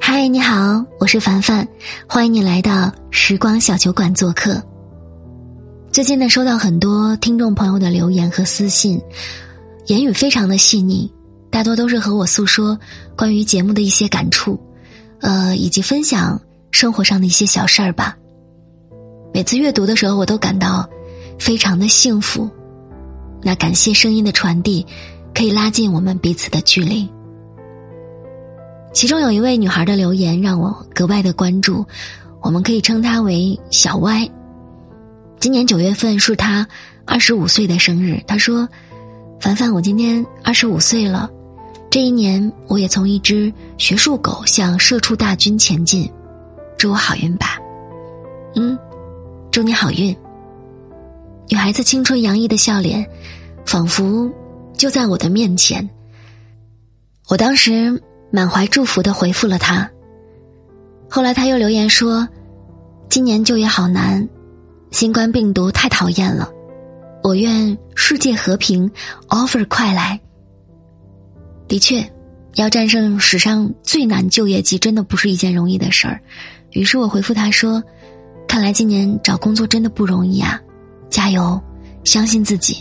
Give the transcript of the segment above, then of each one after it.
嗨，你好，我是凡凡，欢迎你来到时光小酒馆做客。最近呢，收到很多听众朋友的留言和私信，言语非常的细腻，大多都是和我诉说关于节目的一些感触，呃，以及分享生活上的一些小事儿吧。每次阅读的时候，我都感到非常的幸福。那感谢声音的传递，可以拉近我们彼此的距离。其中有一位女孩的留言让我格外的关注，我们可以称她为小歪。今年九月份是她二十五岁的生日，她说：“凡凡，我今年二十五岁了，这一年我也从一只学术狗向社畜大军前进，祝我好运吧。”嗯，祝你好运。女孩子青春洋溢的笑脸，仿佛就在我的面前。我当时。满怀祝福的回复了他。后来他又留言说：“今年就业好难，新冠病毒太讨厌了，我愿世界和平，offer 快来。”的确，要战胜史上最难就业季，真的不是一件容易的事儿。于是我回复他说：“看来今年找工作真的不容易啊，加油，相信自己。”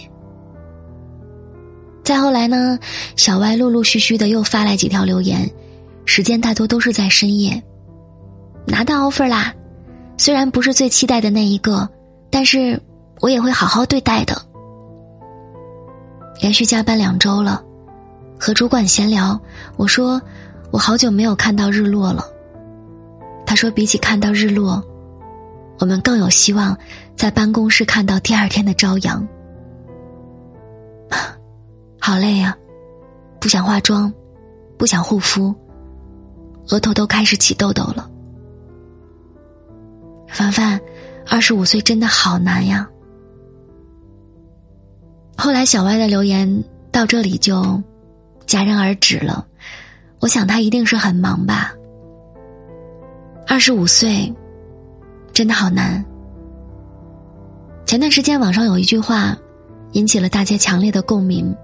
再后来呢，小歪陆陆续续的又发来几条留言，时间大多都是在深夜。拿到 offer 啦，虽然不是最期待的那一个，但是我也会好好对待的。连续加班两周了，和主管闲聊，我说我好久没有看到日落了。他说比起看到日落，我们更有希望在办公室看到第二天的朝阳。好累呀，不想化妆，不想护肤，额头都开始起痘痘了。凡凡，二十五岁真的好难呀。后来小歪的留言到这里就戛然而止了，我想他一定是很忙吧。二十五岁，真的好难。前段时间网上有一句话，引起了大家强烈的共鸣。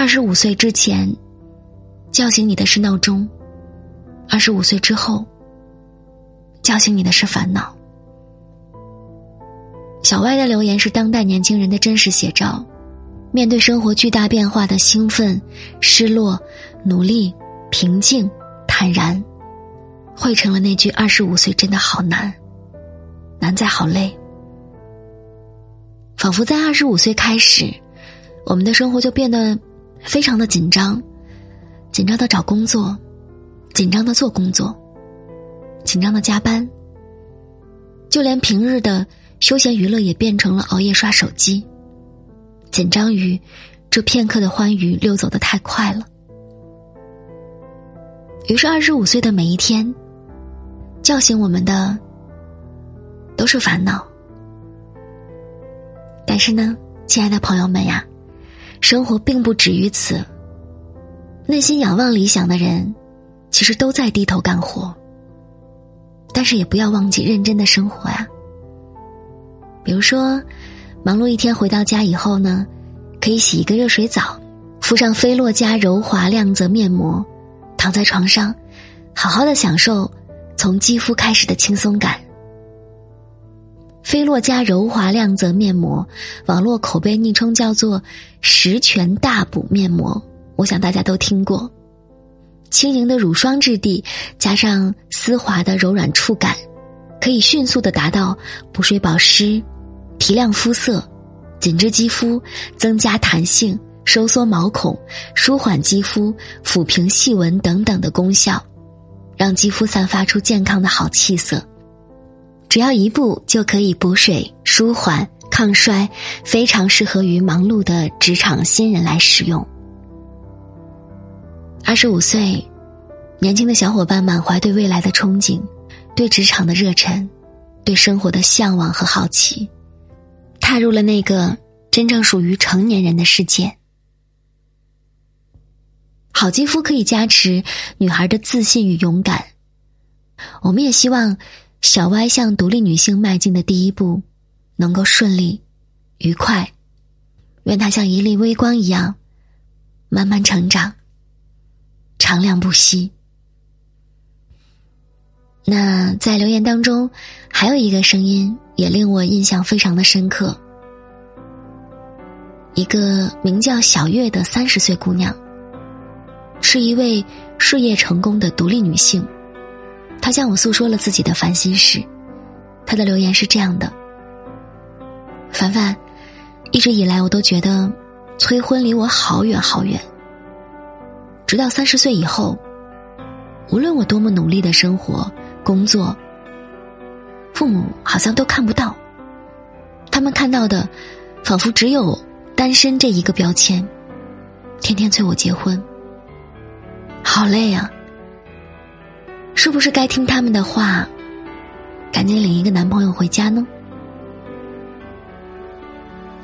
二十五岁之前，叫醒你的是闹钟；二十五岁之后，叫醒你的是烦恼。小歪的留言是当代年轻人的真实写照。面对生活巨大变化的兴奋、失落、努力、平静、坦然，汇成了那句“二十五岁真的好难，难在好累”。仿佛在二十五岁开始，我们的生活就变得。非常的紧张，紧张的找工作，紧张的做工作，紧张的加班，就连平日的休闲娱乐也变成了熬夜刷手机。紧张于这片刻的欢愉溜走的太快了，于是二十五岁的每一天，叫醒我们的都是烦恼。但是呢，亲爱的朋友们呀。生活并不止于此。内心仰望理想的人，其实都在低头干活。但是也不要忘记认真的生活呀。比如说，忙碌一天回到家以后呢，可以洗一个热水澡，敷上菲洛嘉柔滑亮泽面膜，躺在床上，好好的享受从肌肤开始的轻松感。菲洛嘉柔滑亮泽面膜，网络口碑昵称叫做“十全大补面膜”，我想大家都听过。轻盈的乳霜质地加上丝滑的柔软触感，可以迅速的达到补水保湿、提亮肤色、紧致肌肤、增加弹性、收缩毛孔、舒缓肌肤、抚平细纹等等的功效，让肌肤散发出健康的好气色。只要一步就可以补水、舒缓、抗衰，非常适合于忙碌的职场新人来使用。二十五岁，年轻的小伙伴满怀对未来的憧憬，对职场的热忱，对生活的向往和好奇，踏入了那个真正属于成年人的世界。好肌肤可以加持女孩的自信与勇敢，我们也希望。小歪向独立女性迈进的第一步，能够顺利、愉快。愿她像一粒微光一样，慢慢成长，长亮不息。那在留言当中，还有一个声音也令我印象非常的深刻。一个名叫小月的三十岁姑娘，是一位事业成功的独立女性。他向我诉说了自己的烦心事。他的留言是这样的：“凡凡，一直以来我都觉得催婚离我好远好远。直到三十岁以后，无论我多么努力的生活。”工作，父母好像都看不到，他们看到的，仿佛只有单身这一个标签，天天催我结婚，好累啊！是不是该听他们的话，赶紧领一个男朋友回家呢？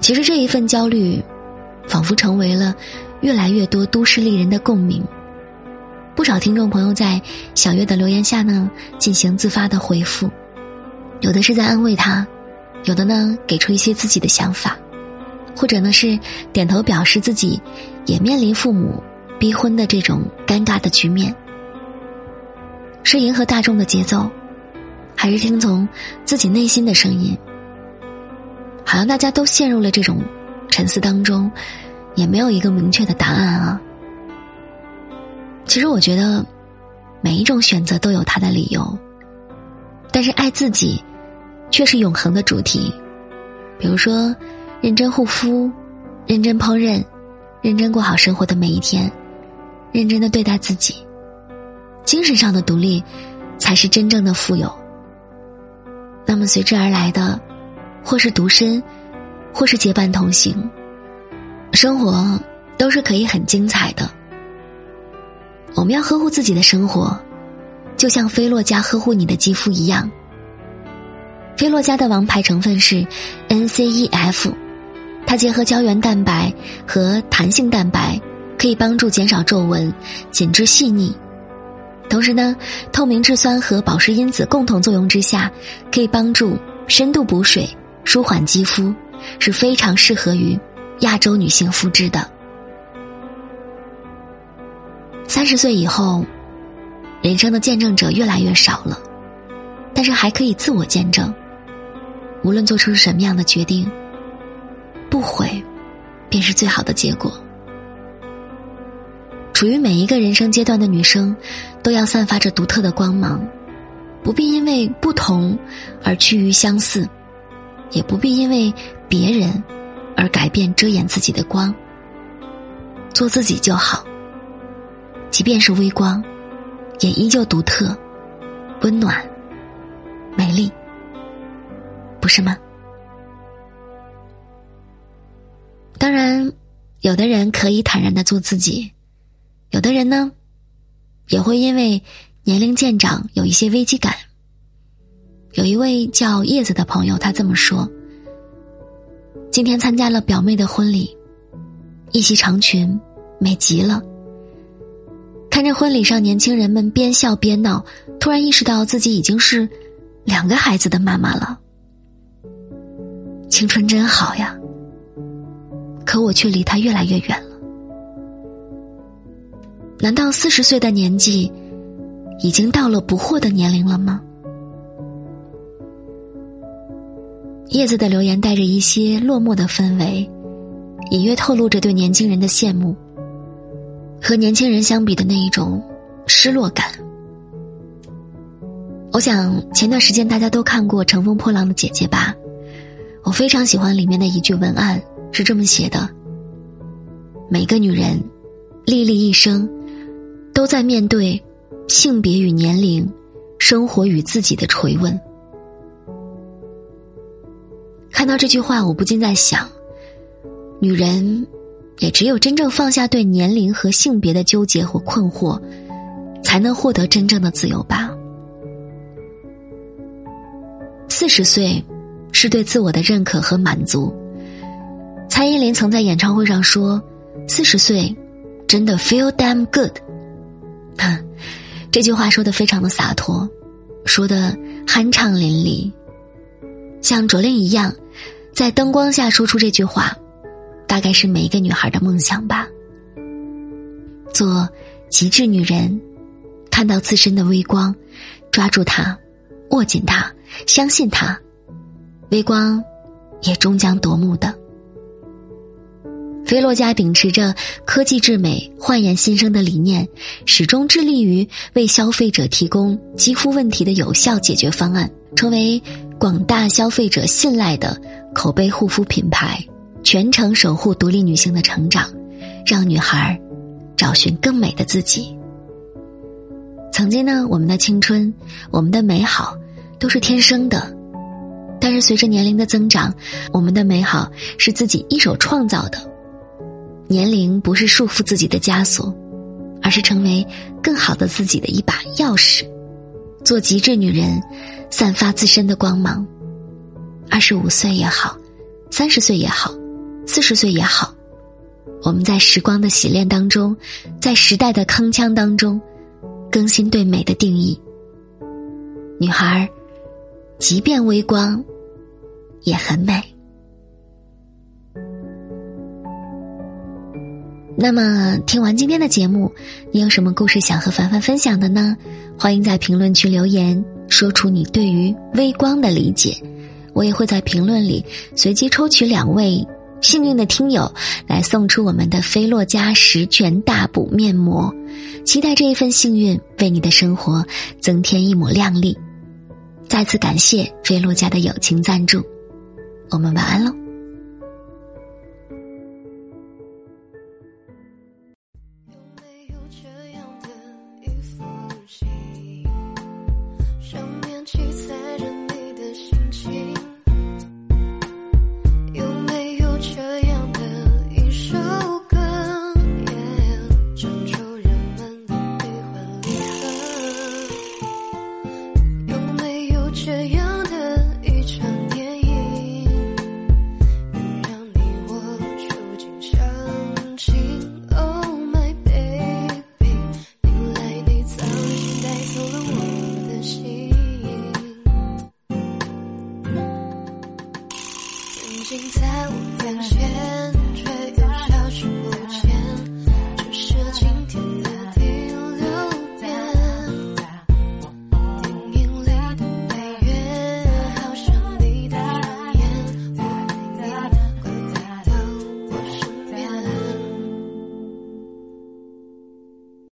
其实这一份焦虑，仿佛成为了越来越多都市丽人的共鸣。不少听众朋友在小月的留言下呢进行自发的回复，有的是在安慰他，有的呢给出一些自己的想法，或者呢是点头表示自己也面临父母逼婚的这种尴尬的局面。是迎合大众的节奏，还是听从自己内心的声音？好像大家都陷入了这种沉思当中，也没有一个明确的答案啊。其实我觉得，每一种选择都有它的理由，但是爱自己，却是永恒的主题。比如说，认真护肤，认真烹饪，认真过好生活的每一天，认真的对待自己，精神上的独立，才是真正的富有。那么随之而来的，或是独身，或是结伴同行，生活都是可以很精彩的。我们要呵护自己的生活，就像菲洛嘉呵护你的肌肤一样。菲洛嘉的王牌成分是 NCEF，它结合胶原蛋白和弹性蛋白，可以帮助减少皱纹、紧致细腻。同时呢，透明质酸和保湿因子共同作用之下，可以帮助深度补水、舒缓肌肤，是非常适合于亚洲女性肤质的。三十岁以后，人生的见证者越来越少了，但是还可以自我见证。无论做出什么样的决定，不悔，便是最好的结果。处于每一个人生阶段的女生，都要散发着独特的光芒，不必因为不同而趋于相似，也不必因为别人而改变遮掩自己的光。做自己就好。即便是微光，也依旧独特、温暖、美丽，不是吗？当然，有的人可以坦然的做自己，有的人呢，也会因为年龄渐长有一些危机感。有一位叫叶子的朋友，他这么说：“今天参加了表妹的婚礼，一袭长裙，美极了。”看着婚礼上年轻人们边笑边闹，突然意识到自己已经是两个孩子的妈妈了。青春真好呀，可我却离他越来越远了。难道四十岁的年纪已经到了不惑的年龄了吗？叶子的留言带着一些落寞的氛围，隐约透露着对年轻人的羡慕。和年轻人相比的那一种失落感，我想前段时间大家都看过《乘风破浪的姐姐》吧？我非常喜欢里面的一句文案，是这么写的：每个女人，历历一生，都在面对性别与年龄、生活与自己的垂问。看到这句话，我不禁在想，女人。也只有真正放下对年龄和性别的纠结和困惑，才能获得真正的自由吧。四十岁，是对自我的认可和满足。蔡依林曾在演唱会上说：“四十岁，真的 feel damn good。”这句话说的非常的洒脱，说的酣畅淋漓，像卓令一样，在灯光下说出这句话。大概是每一个女孩的梦想吧。做极致女人，看到自身的微光，抓住它，握紧它，相信它，微光也终将夺目的。菲洛嘉秉持着科技至美、焕颜新生的理念，始终致力于为消费者提供肌肤问题的有效解决方案，成为广大消费者信赖的口碑护肤品牌，全程守护独立女性的成长，让女孩找寻更美的自己。曾经呢，我们的青春，我们的美好，都是天生的，但是随着年龄的增长，我们的美好是自己一手创造的。年龄不是束缚自己的枷锁，而是成为更好的自己的一把钥匙。做极致女人，散发自身的光芒。二十五岁也好，三十岁也好，四十岁也好，我们在时光的洗练当中，在时代的铿锵当中，更新对美的定义。女孩，即便微光，也很美。那么，听完今天的节目，你有什么故事想和凡凡分享的呢？欢迎在评论区留言，说出你对于微光的理解。我也会在评论里随机抽取两位幸运的听友，来送出我们的菲洛嘉十全大补面膜。期待这一份幸运为你的生活增添一抹亮丽。再次感谢菲洛嘉的友情赞助，我们晚安喽。在我眼前。